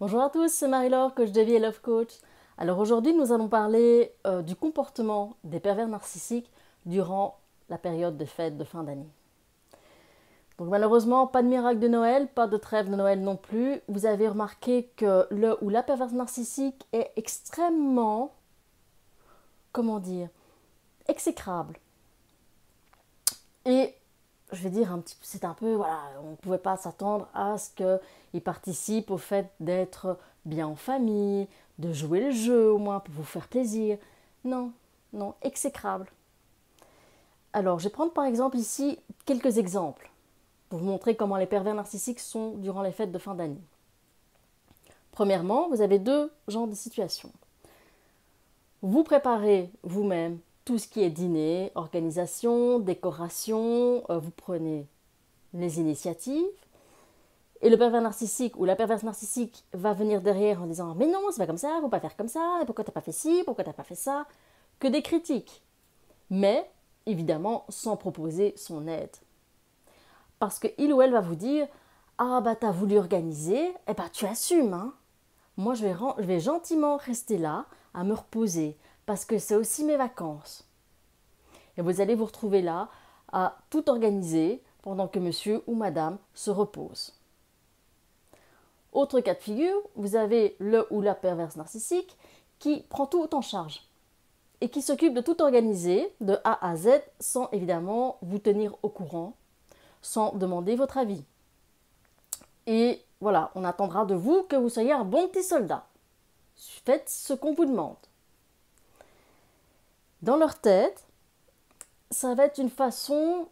Bonjour à tous, c'est Marie-Laure, coach de vie et love coach. Alors aujourd'hui, nous allons parler euh, du comportement des pervers narcissiques durant la période de fête de fin d'année. Donc malheureusement, pas de miracle de Noël, pas de trêve de Noël non plus. Vous avez remarqué que le ou la perverse narcissique est extrêmement, comment dire, exécrable. Et je vais dire c'est un peu voilà on ne pouvait pas s'attendre à ce qu'il participe au fait d'être bien en famille de jouer le jeu au moins pour vous faire plaisir. Non non exécrable. Alors je vais prendre par exemple ici quelques exemples pour vous montrer comment les pervers narcissiques sont durant les fêtes de fin d'année. Premièrement vous avez deux genres de situations. Vous préparez vous-même tout ce qui est dîner, organisation, décoration, euh, vous prenez les initiatives. Et le pervers narcissique ou la perverse narcissique va venir derrière en disant Mais non, c'est pas comme ça, faut pas faire comme ça, pourquoi t'as pas fait ci, pourquoi t'as pas fait ça? Que des critiques. Mais, évidemment, sans proposer son aide. Parce qu'il ou elle va vous dire Ah bah t'as voulu organiser, eh bah tu assumes, hein. Moi je vais, je vais gentiment rester là à me reposer, parce que c'est aussi mes vacances. Et vous allez vous retrouver là à tout organiser pendant que monsieur ou madame se repose. Autre cas de figure, vous avez le ou la perverse narcissique qui prend tout en charge et qui s'occupe de tout organiser de A à Z sans évidemment vous tenir au courant, sans demander votre avis. Et voilà, on attendra de vous que vous soyez un bon petit soldat. Faites ce qu'on vous demande. Dans leur tête, ça va être une façon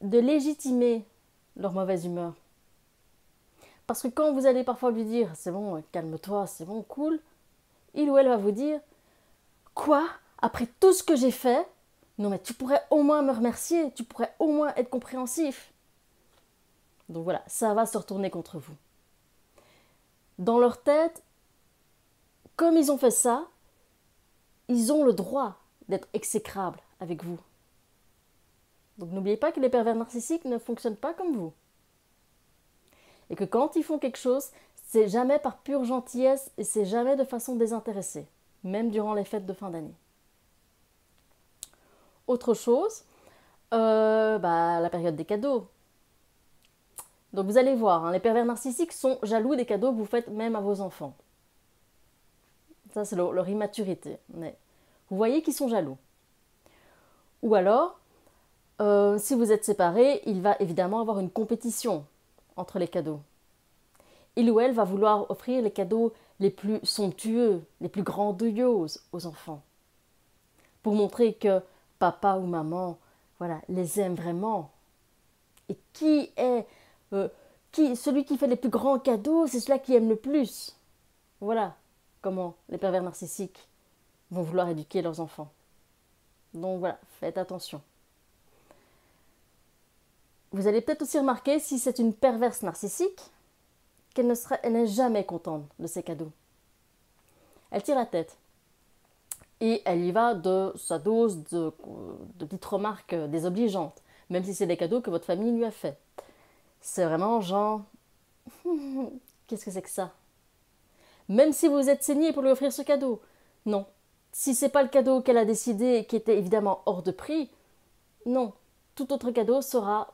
de légitimer leur mauvaise humeur. Parce que quand vous allez parfois lui dire c'est bon, calme-toi, c'est bon, cool, il ou elle va vous dire quoi? Après tout ce que j'ai fait Non mais tu pourrais au moins me remercier, tu pourrais au moins être compréhensif. Donc voilà, ça va se retourner contre vous. Dans leur tête, comme ils ont fait ça, ils ont le droit d'être exécrables avec vous. Donc n'oubliez pas que les pervers narcissiques ne fonctionnent pas comme vous. Et que quand ils font quelque chose, c'est jamais par pure gentillesse et c'est jamais de façon désintéressée, même durant les fêtes de fin d'année. Autre chose, euh, bah, la période des cadeaux. Donc vous allez voir, hein, les pervers narcissiques sont jaloux des cadeaux que vous faites même à vos enfants. Ça, c'est leur, leur, immaturité. Mais vous voyez qu'ils sont jaloux. Ou alors, euh, si vous êtes séparés, il va évidemment avoir une compétition entre les cadeaux. Il ou elle va vouloir offrir les cadeaux les plus somptueux, les plus grandioses aux enfants, pour montrer que papa ou maman, voilà, les aime vraiment. Et qui est euh, qui, celui qui fait les plus grands cadeaux, c'est celui qui aime le plus. Voilà comment les pervers narcissiques vont vouloir éduquer leurs enfants. Donc voilà, faites attention. Vous allez peut-être aussi remarquer, si c'est une perverse narcissique, qu'elle n'est jamais contente de ses cadeaux. Elle tire la tête. Et elle y va de sa dose de, petites remarques désobligeantes, même si c'est des cadeaux que votre famille lui a fait. C'est vraiment genre, qu'est-ce que c'est que ça? Même si vous êtes saigné pour lui offrir ce cadeau, non. Si c'est pas le cadeau qu'elle a décidé, qui était évidemment hors de prix, non. Tout autre cadeau sera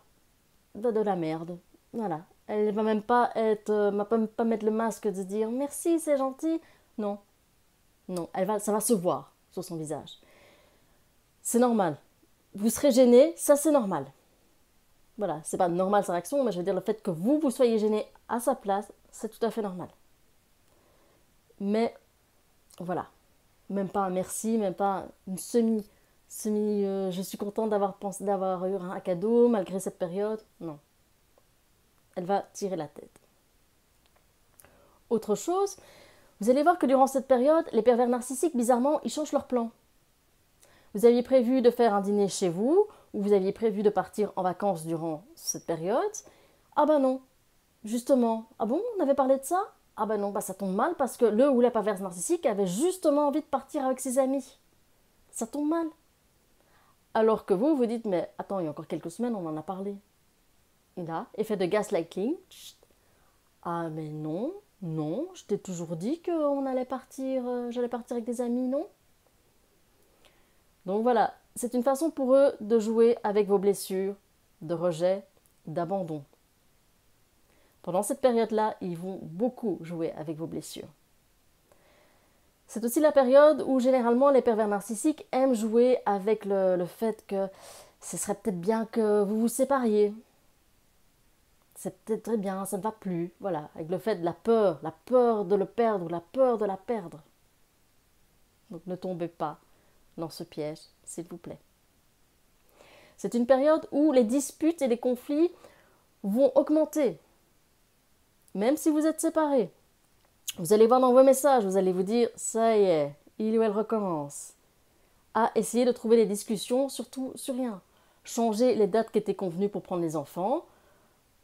de, la merde. Voilà. Elle va même pas être, euh, va même pas mettre le masque de dire merci, c'est gentil. Non. Non, elle va, ça va se voir sur son visage. C'est normal. Vous serez gêné, ça c'est normal. Voilà, c'est pas normal sa réaction, mais je veux dire le fait que vous, vous soyez gêné à sa place, c'est tout à fait normal. Mais voilà, même pas un merci, même pas une semi euh, je suis contente d'avoir pensé d'avoir eu un cadeau malgré cette période. Non. Elle va tirer la tête. Autre chose, vous allez voir que durant cette période, les pervers narcissiques, bizarrement, ils changent leur plan. Vous aviez prévu de faire un dîner chez vous, ou vous aviez prévu de partir en vacances durant cette période. Ah ben non, justement. Ah bon, on avait parlé de ça? Ah ben non, bah ça tombe mal parce que le ou la perverse narcissique avait justement envie de partir avec ses amis. Ça tombe mal. Alors que vous, vous dites, mais attends, il y a encore quelques semaines, on en a parlé. Là, effet de gaslighting. Ah, mais non, Non, je t'ai toujours dit qu'on allait partir, euh, j'allais partir avec des amis, non? Donc voilà, c'est une façon pour eux de jouer avec vos blessures, de rejet, d'abandon. Pendant cette période-là, ils vont beaucoup jouer avec vos blessures. C'est aussi la période où généralement les pervers narcissiques aiment jouer avec le, fait que ce serait peut-être bien que vous vous sépariez, c'est peut-être très bien, ça ne va plus. Voilà, avec le fait de la peur, la peur de le perdre ou la peur de la perdre. Donc ne tombez pas dans ce piège, s'il vous plaît. C'est une période où les disputes et les conflits vont augmenter. Même si vous êtes séparés. Vous allez voir dans vos messages, vous allez vous dire, ça y est, il ou elle recommence. À essayer de trouver des discussions, surtout sur rien. Changer les dates qui étaient convenues pour prendre les enfants,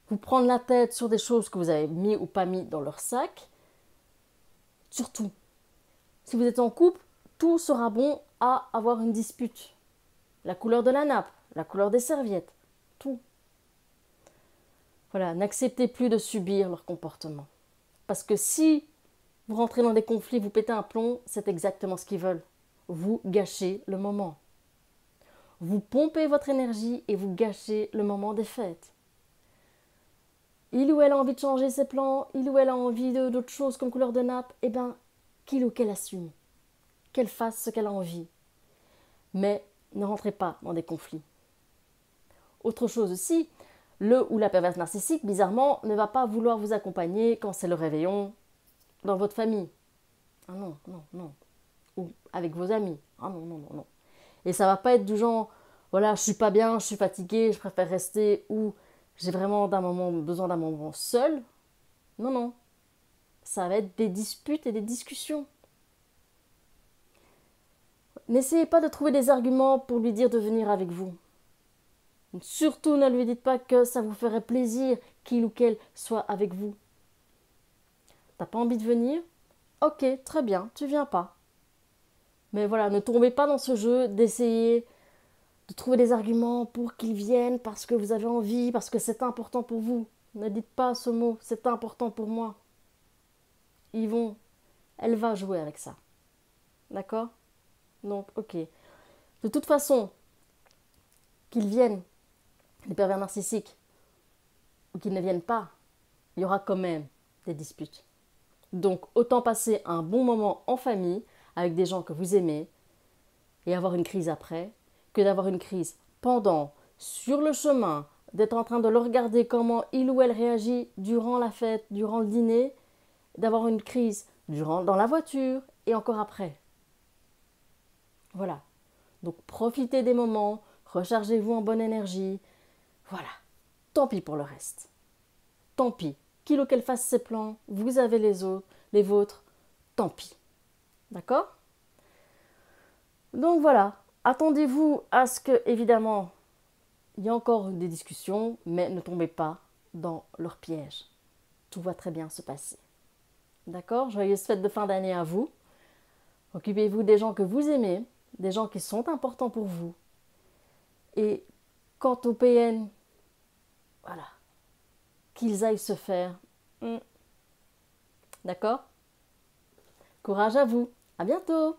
vous prendre la tête sur des choses que vous avez mis ou pas mis dans leur sac. Surtout, si vous êtes en couple, tout sera bon à avoir une dispute. La couleur de la nappe, la couleur des serviettes, tout. Voilà, n'acceptez plus de subir leur comportement. Parce que si vous rentrez dans des conflits, vous pétez un plomb, c'est exactement ce qu'ils veulent. Vous gâchez le moment. Vous pompez votre énergie et vous gâchez le moment des fêtes il ou elle a envie de changer ses plans, il ou elle a envie d'autre chose comme couleur de nappe, eh bien, qu'il ou qu'elle assume, qu'elle fasse ce qu'elle a envie. Mais ne rentrez pas dans des conflits. Autre chose aussi, le ou la perverse narcissique, bizarrement, ne va pas vouloir vous accompagner quand c'est le réveillon dans votre famille. Ah non, non, non. Ou avec vos amis. Ah non, non, non, non. Et ça va pas être du genre, voilà, je suis pas bien, je suis fatiguée, je préfère rester ou j'ai vraiment d'un moment besoin d'un moment seul. Non, non. Ça va être des disputes et des discussions. N'essayez pas de trouver des arguments pour lui dire de venir avec vous. Surtout ne lui dites pas que ça vous ferait plaisir qu'il ou qu'elle soit avec vous. T'as pas envie de venir? Ok, très bien, tu viens pas. Mais voilà, ne tombez pas dans ce jeu d'essayer de trouver des arguments pour qu'ils viennent parce que vous avez envie, parce que c'est important pour vous. Ne dites pas ce mot, c'est important pour moi. Ils vont, elle va jouer avec ça. D'accord? Donc, ok. De toute façon, qu'ils viennent, les pervers narcissiques, ou qu'ils ne viennent pas, il y aura quand même des disputes. Donc, autant passer un bon moment en famille avec des gens que vous aimez et avoir une crise après que d'avoir une crise pendant, sur le chemin, d'être en train de le regarder comment il ou elle réagit durant la fête, durant le dîner, d'avoir une crise durant dans la voiture et encore après. Voilà. Donc profitez des moments, rechargez-vous en bonne énergie. Voilà. Tant pis pour le reste. Tant pis. Qu'il ou fasse ses plans, vous avez les autres, les vôtres, tant pis. D'accord? Donc voilà, Attendez-vous à ce que, évidemment, il y ait encore des discussions, mais ne tombez pas dans leur piège. Tout va très bien se passer. D'accord? Joyeuse fête de fin d'année à vous. Occupez-vous des gens que vous aimez, des gens qui sont importants pour vous. Et quant au PN, voilà, qu'ils aillent se faire. Hmm. D'accord? Courage à vous. À bientôt